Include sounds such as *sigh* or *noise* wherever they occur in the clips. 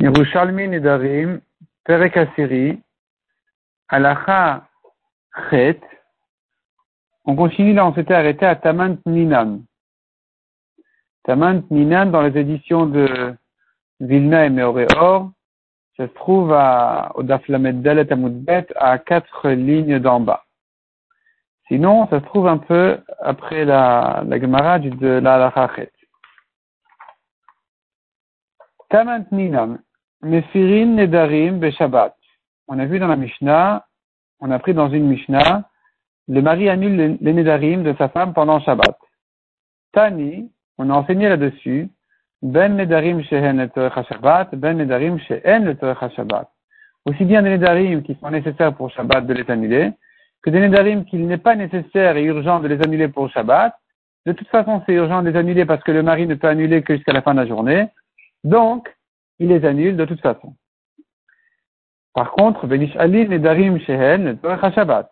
Yerushalmi Nedarim, Perek Asiri, Alacha Chet. On continue là, on s'était arrêté à Tamant Ninan. Tamant Ninan dans les éditions de Vilna et Meoreor, ça se trouve au Daflamed Dalet Amoudbet à quatre lignes d'en bas. Sinon, ça se trouve un peu après la, la Gemara de la Alacha Chet. Tamant Ninan. Mefirin Nedarim Beshabbat. On a vu dans la Mishnah, on a pris dans une Mishnah, le mari annule les Nedarim de sa femme pendant Shabbat. Tani, on a enseigné là-dessus, Ben Nedarim Shehen le Shabbat, Ben Nedarim Shehen le Shabbat. Aussi bien des Nedarim qui sont nécessaires pour Shabbat de les annuler, que des Nedarim qu'il n'est pas nécessaire et urgent de les annuler pour Shabbat. De toute façon, c'est urgent de les annuler parce que le mari ne peut annuler que jusqu'à la fin de la journée. Donc, il les annule de toute façon. Par contre, Benish Ali Nedarim Shehen Shabbat.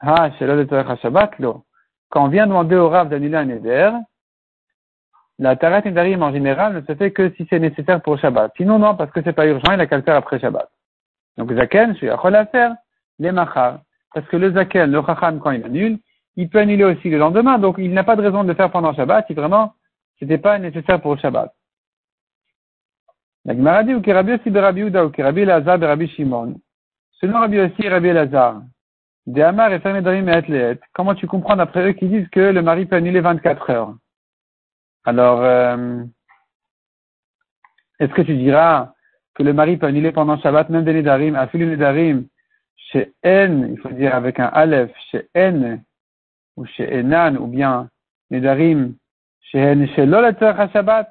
Ah, Shabbat, lo. Quand on vient demander au Rav d'annuler un Neder, la Tarat Nedarim en général ne se fait que si c'est nécessaire pour Shabbat. Sinon, non, parce que c'est pas urgent, il a qu'à le faire après Shabbat. Donc, Zaken, je suis à faire les Machar. Parce que le Zaken, le Chacham, quand il annule, il peut annuler aussi le lendemain, donc il n'a pas de raison de le faire pendant Shabbat si vraiment c'était pas nécessaire pour Shabbat. La Gemara dit, ou Rabbi aussi Rabbi Uda, ou Rabbi Lazar Rabbi Shimon. Selon Rabbi aussi Rabbi Lazar, de Amar et Fermedarim et Atleet, comment tu comprends d'après eux qui disent que le mari peut annuler 24 heures? Alors, euh, est-ce que tu diras que le mari peut annuler pendant Shabbat même des Nedarim, à Philou Nedarim, chez N, il faut dire avec un Aleph, chez N, ou chez Enan, ou bien Nedarim, chez N, chez Lolater Shabbat?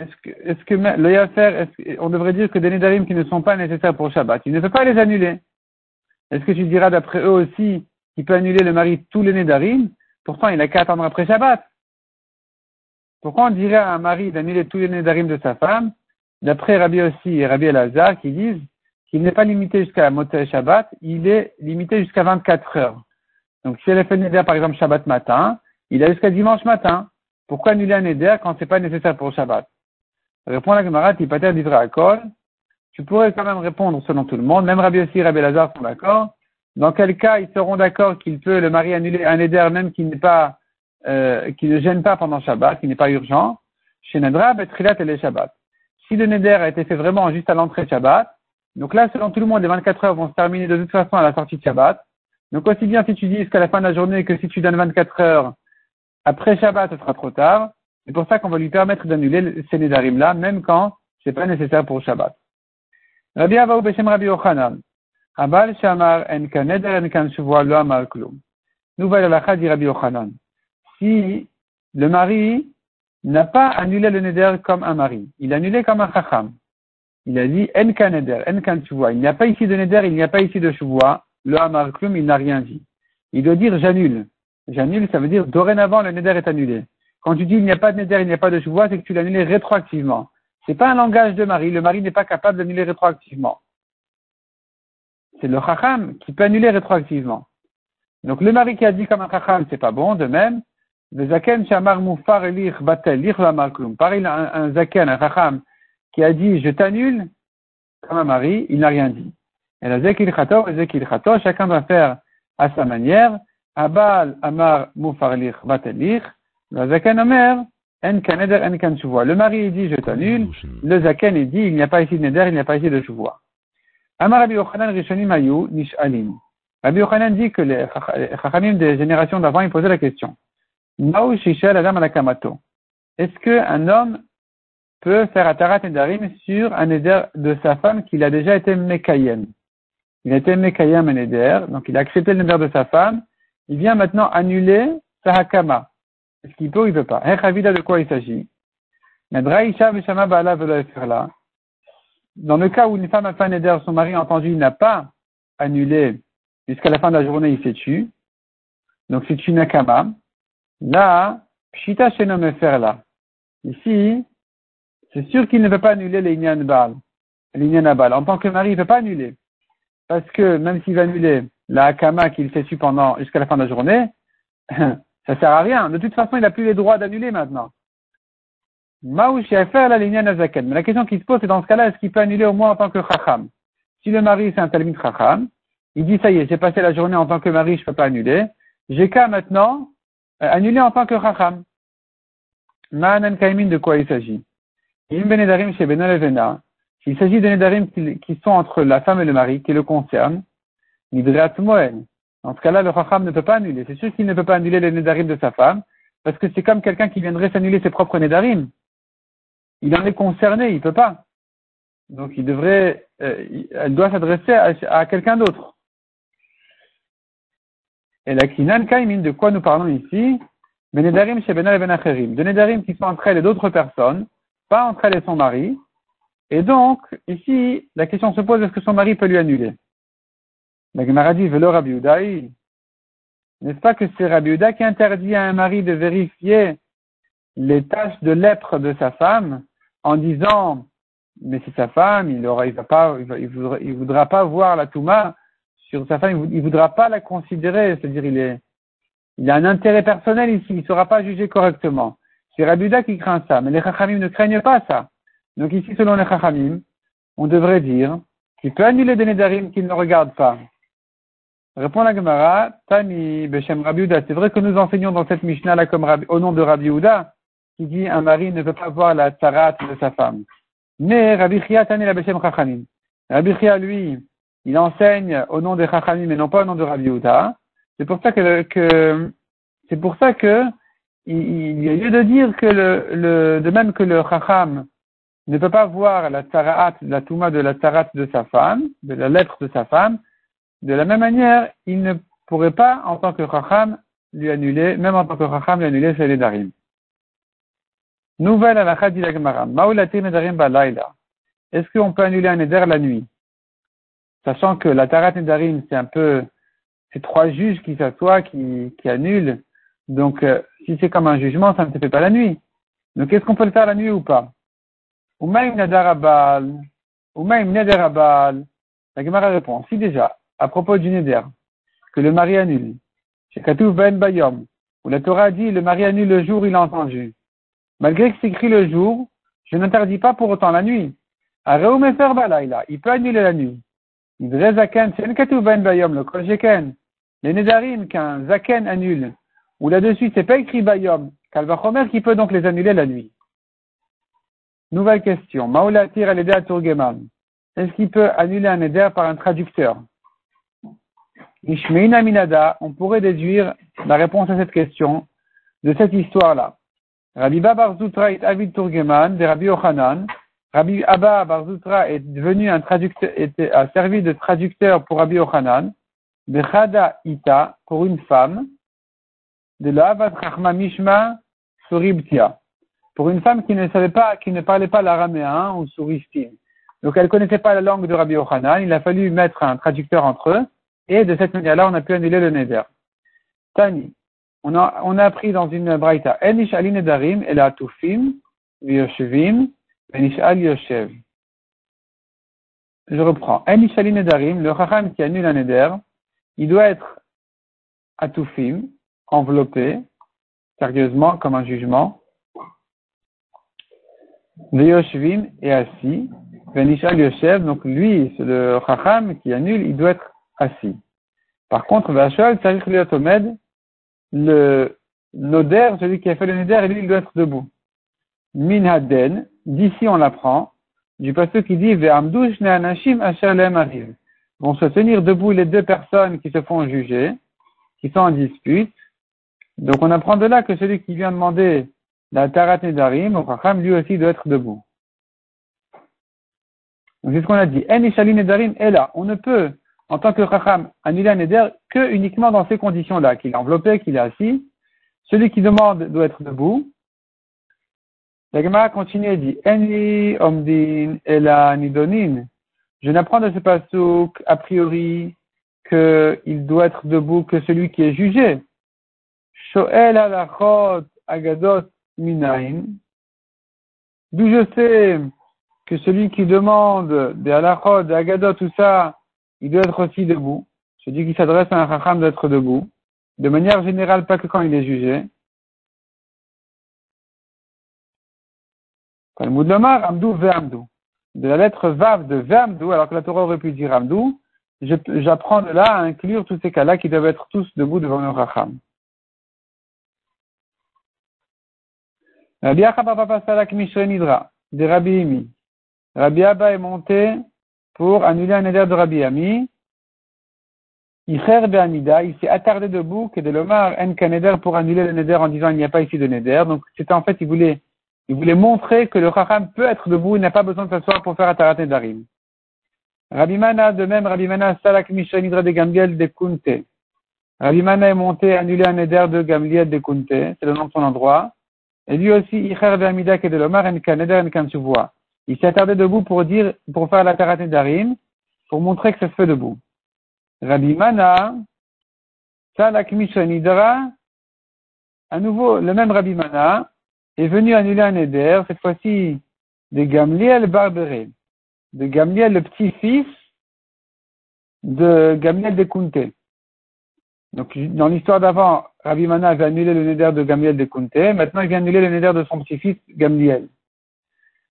Est-ce que, est-ce que le Yafer, on devrait dire que des Nedarim qui ne sont pas nécessaires pour Shabbat, il ne peut pas les annuler. Est-ce que tu diras d'après eux aussi qu'il peut annuler le mari tous les Nedarim? Pourtant, il n'a qu'à attendre après Shabbat. Pourquoi on dirait à un mari d'annuler tous les Nedarim de sa femme D'après Rabbi aussi et Rabbi Elazar qui disent qu'il n'est pas limité jusqu'à la Motel Shabbat, il est limité jusqu'à 24 heures. Donc si elle a fait Neder par exemple Shabbat matin, il a jusqu'à dimanche matin. Pourquoi annuler un Neder quand c'est pas nécessaire pour Shabbat? Répond la Gemara, Tipater à Kol. Tu pourrais quand même répondre selon tout le monde. Même Rabbi aussi et Rabbi Lazar sont d'accord. Dans quel cas ils seront d'accord qu'il peut le mari annuler un éder même qui n'est pas, euh, qui ne gêne pas pendant Shabbat, qui n'est pas urgent? Chez Nedra, Betrilat et les Shabbat. Si le neder a été fait vraiment juste à l'entrée de Shabbat, donc là, selon tout le monde, les 24 heures vont se terminer de toute façon à la sortie de Shabbat. Donc aussi bien si tu dis jusqu'à la fin de la journée que si tu donnes 24 heures après Shabbat, ce sera trop tard. C'est pour ça qu'on va lui permettre d'annuler ces Nédarim-là, même quand c'est pas nécessaire pour Shabbat. Rabbi Avaou Beshem Rabbi Yochanan. Abal Shamar en kan neder en kan shuvua lo amar klum. Nouvelle halakha dit Rabbi Yochanan. Si le mari n'a pas annulé le neder comme un mari, il a annulé comme un chacham. Il a dit en kan neder, en kan shuvua. Il n'y a pas ici de neder, il n'y a pas ici de shuvua. Lo amar klum, il n'a rien dit. Il doit dire j'annule. J'annule, ça veut dire dorénavant le neder est annulé. Quand tu dis il n'y a pas de neder, il n'y a pas de chevois, c'est que tu l'annules rétroactivement. C'est pas un langage de mari. Le mari n'est pas capable d'annuler rétroactivement. C'est le chacham qui peut annuler rétroactivement. Donc le mari qui a dit comme un chacham, c'est pas bon. De même, le zaken shamar mufar elich batel Pareil, un, un zaken, un chacham, qui a dit je t'annule comme un mari, il n'a rien dit. Et la zekil chator et zekil chacun doit faire à sa manière. Abal amar mufar elich batel le Zaken Omer, en kaneder en kan Le mari dit je t'annule. Le Zaken il dit il n'y a pas ici de neder, il n'y a pas ici de chouvois. Amar Rabbi Yochanan Rishonim Nish'alim. Rabbi Yochanan dit que les Chachamim des générations d'avant, ils posaient la question. Maou Shishel Adam Alakamato. Est-ce qu'un homme peut faire Atarat Nedarim sur un neder de sa femme qu'il a déjà été Mekayem? Il a été Mekayem un neder, donc il a accepté le neder de sa femme. Il vient maintenant annuler sa Hakama. Est-ce qu'il peut il ne peut pas de quoi il s'agit? Dans le cas où une femme a fait un éder, son mari entendu, il n'a pas annulé jusqu'à la fin de la journée, il s'est tué. Donc c'est une akama. Là, pshita shenom faire là. Ici, c'est sûr qu'il ne peut pas annuler les bal. bal. En tant que mari, il ne peut pas annuler. Parce que même s'il va annuler la akama qu'il s'est tué pendant, jusqu'à la fin de la journée, *clears throat* Ça sert à rien. De toute façon, il n'a plus les droits d'annuler maintenant. Maouchi a faire la ligne nazaken. Mais la question qui se pose, c'est dans ce cas-là, est-ce qu'il peut annuler au moins en tant que chacham? Si le mari, c'est un talmid chacham, il dit, ça y est, j'ai passé la journée en tant que mari, je peux pas annuler. J'ai qu'à maintenant euh, annuler en tant que chacham. Ma'anan kaimin, de quoi il s'agit? Il chez S'il s'agit de nedarim qui, sont entre la femme et le mari, qui le concernent, nidrat moen. Dans ce cas-là, le chacham ne peut pas annuler. C'est sûr qu'il ne peut pas annuler les nedarim de sa femme, parce que c'est comme quelqu'un qui viendrait s'annuler ses propres nedarim. Il en est concerné, il peut pas. Donc il devrait, euh, elle doit s'adresser à, quelqu'un d'autre. Et la kinan kaimin, de quoi nous parlons ici? Benacherim. De nedarim qui sont entre elle et d'autres personnes, pas entre elle et son mari. Et donc, ici, la question se pose, est-ce que son mari peut lui annuler? La Gemara dit, Velo Rabbi N'est-ce pas que c'est Rabbi qui interdit à un mari de vérifier les tâches de lèpre de sa femme en disant, mais c'est sa femme, il aura, il va pas, il, voudra, pas voir la Touma sur sa femme, il, voudra pas la considérer, c'est-à-dire il il a un intérêt personnel ici, il ne sera pas jugé correctement. C'est Rabuda qui craint ça, mais les Chachamim ne craignent pas ça. Donc ici, selon les Chachamim, on devrait dire qu'il peut annuler des Nedarim qu'il ne regarde pas. Répond la Gemara, Tani Beshem Rabiuda. C'est vrai que nous enseignons dans cette Mishnah là au nom de Rabiuda, qui dit un mari ne peut pas voir la tarat de sa femme. Mais Rabbi Chia Tani la Beshem Chachamim. Rabbi Chia, lui, il enseigne au nom des Chachamim mais non pas au nom de Rabiuda. C'est pour ça que, c'est pour ça que il, y a lieu de dire que le, de même que le Chacham ne peut pas voir la tarat, la touma de la tarat de sa femme, de la lettre de sa femme, de la même manière, il ne pourrait pas, en tant que Chacham, lui annuler, même en tant que Chacham, lui annuler ses Nedarim. Nouvelle à la Khadila Gemara. Maoulatir Nedarim Balaila. Est-ce qu'on peut annuler un Neder la nuit? Sachant que la Tarat Nedarim, c'est un peu, c'est trois juges qui s'assoient, qui, qui annulent. Donc, euh, si c'est comme un jugement, ça ne se fait pas la nuit. Donc, est-ce qu'on peut le faire la nuit ou pas? Umaim Nadarabal. Umaim Nadarabal. La Gemara répond, si déjà, à propos du Neder, que le mari annule. Chez Ben Bayom, où la Torah dit le mari annule le jour, il a entendu. Malgré que c'est écrit le jour, je n'interdis pas pour autant la nuit. Il peut annuler la nuit. Zaken, Ben Bayom, le Kol Les Nedarim qu'un Zaken annule, ou là-dessus c'est pas écrit Bayom, Kalvachomer qui peut donc les annuler la nuit. Nouvelle question. Maulatir al à Tourgeman. Est-ce qu'il peut annuler un Neder par un traducteur? On pourrait déduire la réponse à cette question de cette histoire-là. Rabbi Barzoutra est Avid Turgeman de Rabbi Ochanan. Rabbi Abba Barzoutra est devenu un traducteur, a servi de traducteur pour Rabbi Ochanan. Bechada Ita, pour une femme. De la Chachma Mishma Suribtia. Pour une femme qui ne savait pas, qui ne parlait pas l'araméen ou suristine. Donc elle ne connaissait pas la langue de Rabbi Ochanan. Il a fallu mettre un traducteur entre eux. Et de cette manière-là, on a pu annuler le neder. Tani. On a, on a appris dans une braïta. Enish ali nedarim el atufim v'yoshevim enish yoshev. Je reprends. Enish ali nedarim, le chacham qui annule un neder, il doit être atufim, enveloppé, sérieusement, comme un jugement. V'yoshevim est assis. V'enish yoshev, donc lui, c'est le chacham qui annule, il doit être assis. Par contre, Vachal, le Noder, celui qui a fait le Neder, lui, il doit être debout. Minhaden, d'ici on l'apprend, du passage qui dit Ve'amdouch ne'anashim asher arrive. Vont se tenir debout les deux personnes qui se font juger, qui sont en dispute. Donc on apprend de là que celui qui vient demander la Tarat Nedarim, au Chacham, lui aussi doit être debout. Donc c'est ce qu'on a dit. En Nedarim est là. On ne peut en tant que Chacham, annuler un que uniquement dans ces conditions-là, qu'il est enveloppé, qu'il est assis. Celui qui demande doit être debout. La Gemara continue et dit, Enli omdin ela nidonin. Je n'apprends de ce pasouk, a priori, qu'il doit être debout que celui qui est jugé. Shoel alachot agadot minain. D'où je sais que celui qui demande des alachot, des agadot, tout ça, il doit être aussi debout. Je dis qu'il s'adresse à un racham d'être debout. De manière générale, pas que quand il est jugé. Talmud Lomar, Amdou Ve'amdou. De la lettre Vav de Ve'amdou, alors que la Torah aurait pu dire Amdou, j'apprends de là à inclure tous ces cas-là qui doivent être tous debout devant le Racham. Rabbi Papa Salak Nidra, de Rabbi Imi. Rabbi Abba est monté pour annuler un éder de Rabbi Ami. Il s'est attardé debout, que de l'Omar, en Kaneder pour annuler le Neder en disant il n'y a pas ici de Neder. Donc, c'était en fait, il voulait, il voulait montrer que le Chacham peut être debout, il n'a pas besoin de s'asseoir pour faire Atarat Nedarim. Rabbi Mana, de même, Rabbi Mana, Salak Nidra de Gamliel de Kunte. Rabbi Mana est monté annuler un Neder de Gamliel de Kunte, c'est le nom de son endroit. Et lui aussi, Icher Be'amida, que de l'Omar, en Kaneder, en Kansuvoa. Il s'est attardé debout pour dire, pour faire la Nedarim, pour montrer que ça se fait debout. Rabbi Mana, Salak Nidra, à nouveau, le même Rabbi Mana est venu annuler un éder, cette fois-ci de Gamliel Barberet, de Gamliel le petit-fils de Gamliel de Kunte. Donc, dans l'histoire d'avant, Rabbi Mana avait annulé le neder de Gamliel de Kunte, maintenant il vient annuler le neder de son petit-fils Gamliel.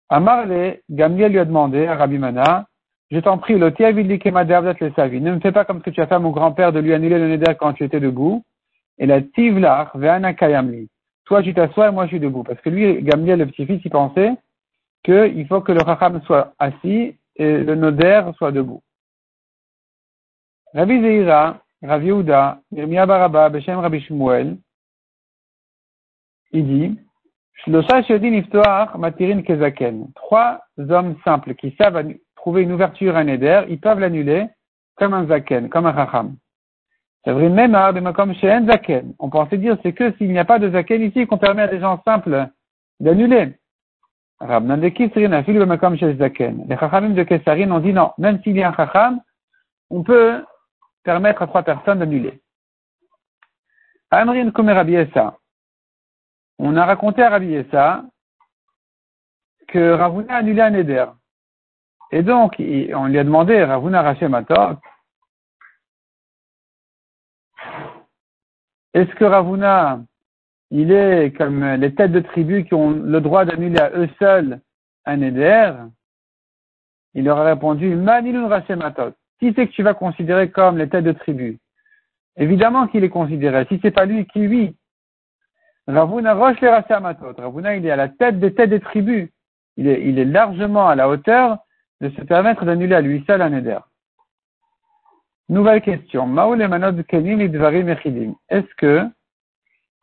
Amarle, Gamliel lui a demandé à Rabbi Mana, je t'en prie, le le savi. Ne me fais pas comme ce que tu as fait à mon grand-père de lui annuler le neder quand tu étais debout. Et la tivlar ve'ana kayamli. Toi, tu t'assois et moi, je suis debout. Parce que lui, Gamliel, le petit-fils, il pensait qu'il faut que le racham soit assis et le noder soit debout. Rabbi Zeira, Rabbi Yehuda, Yirmiya Baraba, Beshem Rabbi Shmuel, il dit, Trois hommes simples qui savent trouver une ouverture à un éder, ils peuvent l'annuler comme un zaken, comme un racham. C'est vrai, même à comme chez un zaken. On pensait dire, c'est que s'il n'y a pas de zaken ici, qu'on permet à des gens simples d'annuler. Les chachamim de Kesarin ont dit non, même s'il y a un chacham, on peut permettre à trois personnes d'annuler. Amrin Rabbi On a raconté à Rabbi Essa que Ravuna a annulé un éder. Et donc, on lui a demandé, Ravuna Rachem est-ce que Ravuna, il est comme les têtes de tribus qui ont le droit d'annuler à eux seuls un éder Il leur a répondu, Manilun Rachem Si c'est que tu vas considérer comme les têtes de tribus, évidemment qu'il est considéré. Si c'est pas lui, qui lui Ravuna Roche les Ravuna, il est à la tête des têtes des tribus. Il est, il est largement à la hauteur de se permettre d'annuler à lui seul un éder. Nouvelle question. Est-ce que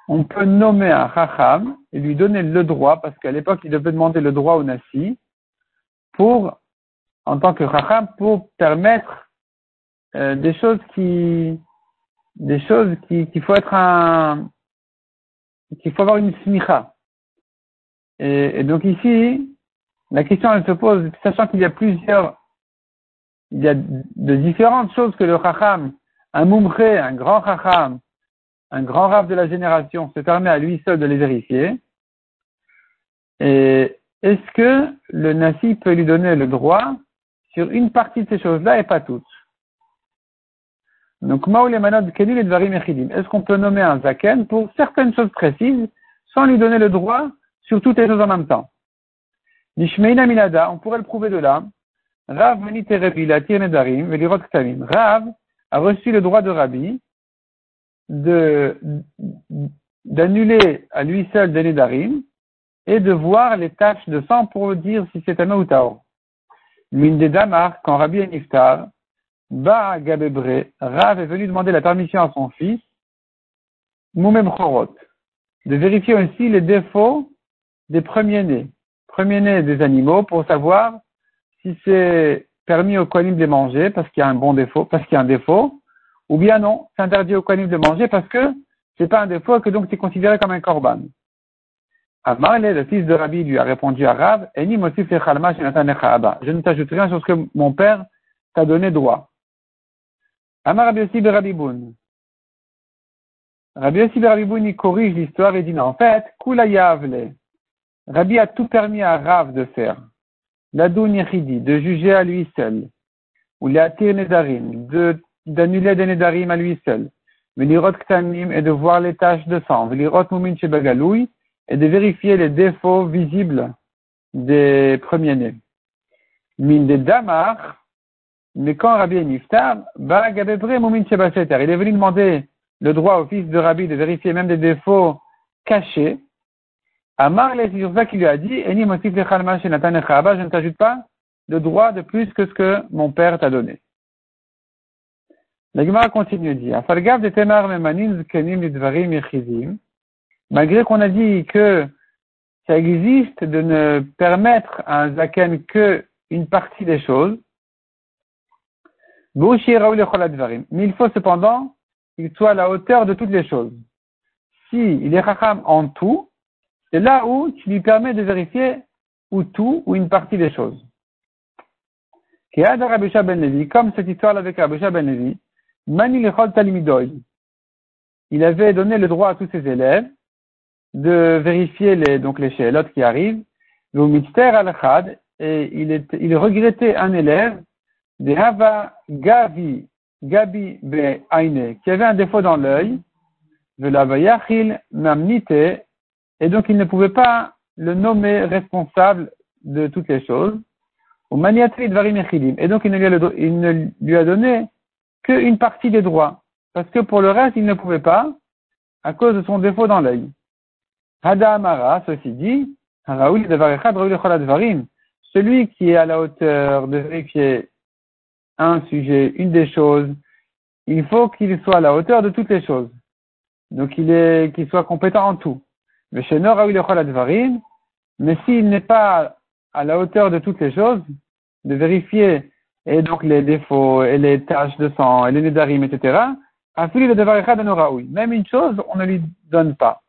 on peut nommer un chacham et lui donner le droit, parce qu'à l'époque, il devait demander le droit au nasi, pour, en tant que chacham, pour permettre euh, des choses qui, des choses qui, qu'il faut être un, qu'il faut avoir une smicha. Et, donc ici, la question, elle se pose, sachant qu'il y a plusieurs, il y a de différentes choses que le chacham, un mumré, un grand chacham, un grand rave de la génération se permet à lui seul de les vérifier. Et est-ce que le nasi peut lui donner le droit sur une partie de ces choses-là et pas toutes? Donc, est-ce qu'on peut nommer un zaken pour certaines choses précises sans lui donner le droit sur toutes les choses en même temps? Minada, on pourrait le prouver de là. Rav Rav a reçu le droit de Rabbi de, d'annuler à lui seul des Nedarim et de voir les taches de sang pour dire si c'est un ou Tao. Mine des Damar, quand Rabbi est niftar, Ba Gabebre, Rav est venu demander la permission à son fils, Moumem Chorot, de vérifier aussi les défauts des premiers-nés premier-né des animaux pour savoir si c'est permis au Kohanim de manger parce qu'il y a un bon défaut, parce qu'il y a un défaut, ou bien non, c'est interdit au Kohanim de manger parce que c'est pas un défaut que donc c'est considéré comme un korban. Amarle, le fils de Rabbi, lui a répondu à Rav, Je ne t'ajoute rien sur ce que mon père t'a donné droit. Amar Rabbi aussi de Rabbi Boun. Rabbi aussi de Rabbi Boun, il corrige l'histoire et dit non, en fait, Kula Yavle. Rabbi a tout permis à Rav de faire. L'adou de juger à lui seul. Ou l'atir nedarim, d'annuler des nedarim à lui seul. Velirot ktanim et de voir les taches de sang. Velirot mumin shebagaloui et de vérifier les défauts visibles des premiers-nés. Min de Damar, mais quand Rabbi est niftar, il est venu demander le droit au fils de Rabbi de vérifier même des défauts cachés. Amar, c'est sur ça lui a dit, je ne t'ajoute pas de droit de plus que ce que mon père t'a donné. La Gemara continue de dire, malgré qu'on a dit que ça existe de ne permettre à un zaken que une partie des choses, mais il faut cependant qu'il soit à la hauteur de toutes les choses. Si il est racham en tout, c'est là où tu lui permets de vérifier ou tout ou une partie des choses. Ben comme cette histoire avec Rabbi Ben Levi, il avait donné le droit à tous ses élèves de vérifier les, donc les qui arrivent, et il, il regrettait un élève, de Hava Gavi, Gabi Be Aine, qui avait un défaut dans l'œil, la Mamnite, et donc il ne pouvait pas le nommer responsable de toutes les choses. Et donc il ne, lui il ne lui a donné qu'une partie des droits. Parce que pour le reste, il ne pouvait pas, à cause de son défaut dans l'œil. Hada Amara, ceci dit, celui qui est à la hauteur de vérifier un sujet, une des choses, il faut qu'il soit à la hauteur de toutes les choses. Donc qu'il soit compétent en tout. Mais chez mais s'il n'est pas à la hauteur de toutes les choses, de vérifier et donc les défauts et les taches de sang et les nédarim, etc., même une chose, on ne lui donne pas.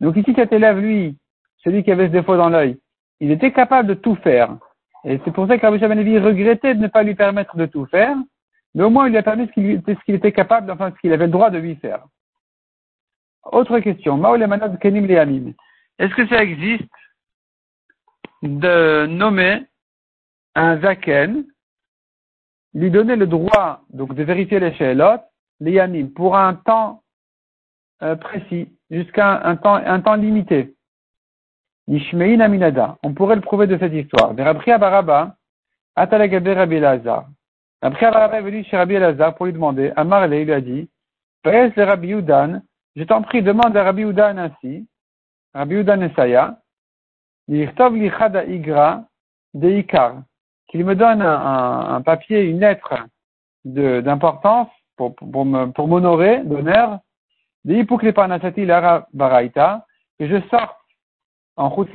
Donc ici, cet élève, lui, celui qui avait ce défaut dans l'œil, il était capable de tout faire. Et c'est pour ça que regrettait de ne pas lui permettre de tout faire, mais au moins il lui a permis ce qu'il était capable, enfin ce qu'il avait le droit de lui faire. Autre question. Est-ce que ça existe de nommer un zaken, lui donner le droit donc de vérifier les shélotes, les yanim, pour un temps euh, précis, jusqu'à un temps, un temps limité? Nishmein Aminada. On pourrait le prouver de cette histoire. Rabbi Abaraba, Atalagabe Rabbi Elazar. Rabbi Abaraba est venu chez Rabbi Elazar pour lui demander. Amarle, il lui a dit, Pèse Rabbi Udan, je t'en prie, demande à Rabbi Udan ainsi, Rabbi Udan Esaya, Yirtov li chada igra de ikar, qu'il me donne un, papier, une lettre d'importance pour, pour, pour m'honorer d'honneur, de Ipukle Parnasati Lara Baraita, que je sorte en route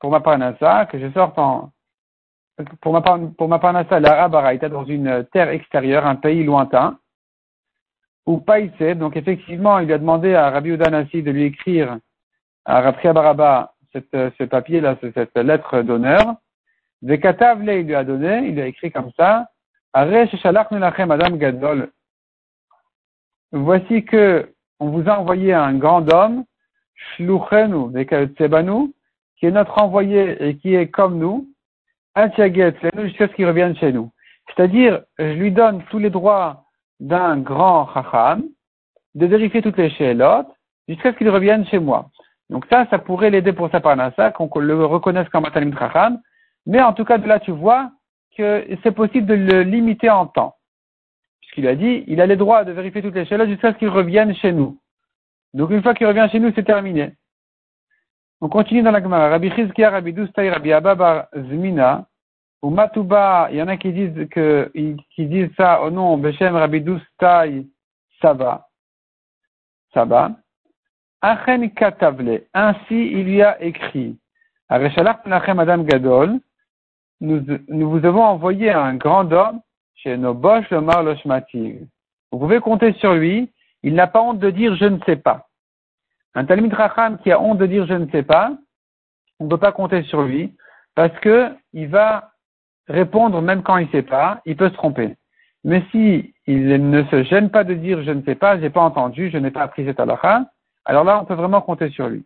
pour ma Parnassa, que je sorte en, pour ma, pour ma Parnassa Lara Baraita dans une terre extérieure, un pays lointain, ou Païsé, donc effectivement, il a demandé à Rabbi Udanasi de lui écrire à Rabbi Baraba ce papier-là, cette lettre d'honneur, Vekatavle, il lui a donné, il lui a écrit comme ça, Madame Gadol. Voici que on vous a envoyé un grand homme, Shluchenu, qui est notre envoyé et qui est comme nous, jusqu'à ce qu'il revienne chez nous. C'est-à-dire, je lui donne tous les droits d'un grand chacham, de vérifier toutes les shélotes, jusqu'à ce qu'il revienne chez moi. Donc ça, ça pourrait l'aider pour sa parnassa, qu'on le reconnaisse comme Atalim Chacham, mais en tout cas, de là, tu vois que c'est possible de le limiter en temps. Puisqu'il a dit, il a le droit de vérifier toutes les choses jusqu'à ce qu'il revienne chez nous. Donc, une fois qu'il revient chez nous, c'est terminé. On continue dans la Gemara. Rabbi Chizkia, Rabbi Doustay, Rabbi Ababar Zmina, ou Matuba, il y en a qui disent que, qui disent ça au nom Beshem Rabbi Doustay Saba. Saba. Achen Katavle. Ainsi, il y a écrit. Madame Gadol, nous, nous vous avons envoyé un grand homme chez nos boches, le Marloshmativ. Vous pouvez compter sur lui. Il n'a pas honte de dire je ne sais pas. Un Talmud Racham qui a honte de dire je ne sais pas, on ne peut pas compter sur lui parce que il va répondre même quand il ne sait pas, il peut se tromper. Mais si il ne se gêne pas de dire je ne sais pas, j'ai pas entendu, je n'ai pas appris cette halakha, alors là on peut vraiment compter sur lui.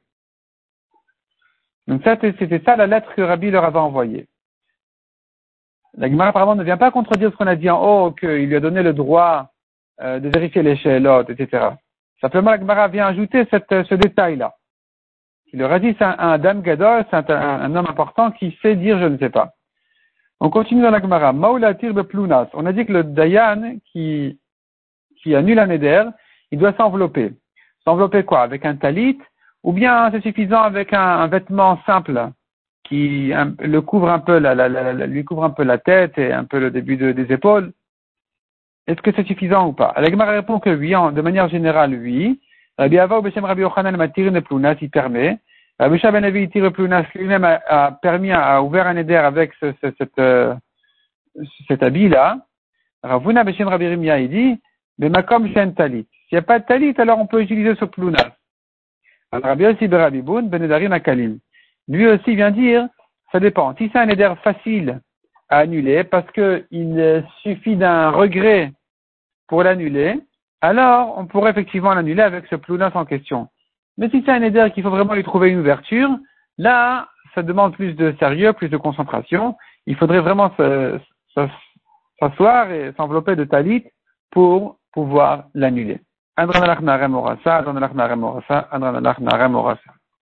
Donc c'était ça la lettre que Rabbi leur avait envoyée. La Gemara apparemment ne vient pas contredire ce qu'on a dit en haut, qu'il lui a donné le droit euh, de vérifier les l'échelle, etc. Simplement, la Gemara vient ajouter cette, ce détail-là. Si le radis c'est un, dame gadol, c'est un, homme important qui sait dire je ne sais pas. On continue dans la Gemara. Maulatir de plunas. On a dit que le dayan qui, qui annule un éder, il doit s'envelopper. S'envelopper quoi? Avec un talit? Ou bien c'est suffisant avec un, vêtement simple qui le couvre un peu, la, lui couvre un peu la tête et un peu le début des épaules? Est-ce que c'est suffisant ou pas? Alors, Gemara répond que oui, de manière générale, oui. Rabbi Ava ou Beshem Rabbi Yochanan m'a tiré une plounas, il permet. Rabbi Ben Avi tire plounas lui-même a, permis, a ouvert un éder avec ce, ce, cette, euh, cet habit-là. Ravuna Beshem Rabbi Rimia, il dit, mais makom shen talit. S'il n'y a pas de talit, alors on peut utiliser ce plounas. Alors Rabbi aussi Rabbi Boun, Ben Akalim. Lui aussi vient dire, ça dépend. Si c'est un éder facile à annuler, parce qu'il suffit d'un regret pour l'annuler, alors on pourrait effectivement l'annuler avec ce plounas en question. Mais si c'est un éder qu'il faut vraiment lui trouver une ouverture, là, ça demande plus de sérieux, plus de concentration. Il faudrait vraiment s'asseoir et s'envelopper de talit pour pouvoir l'annuler.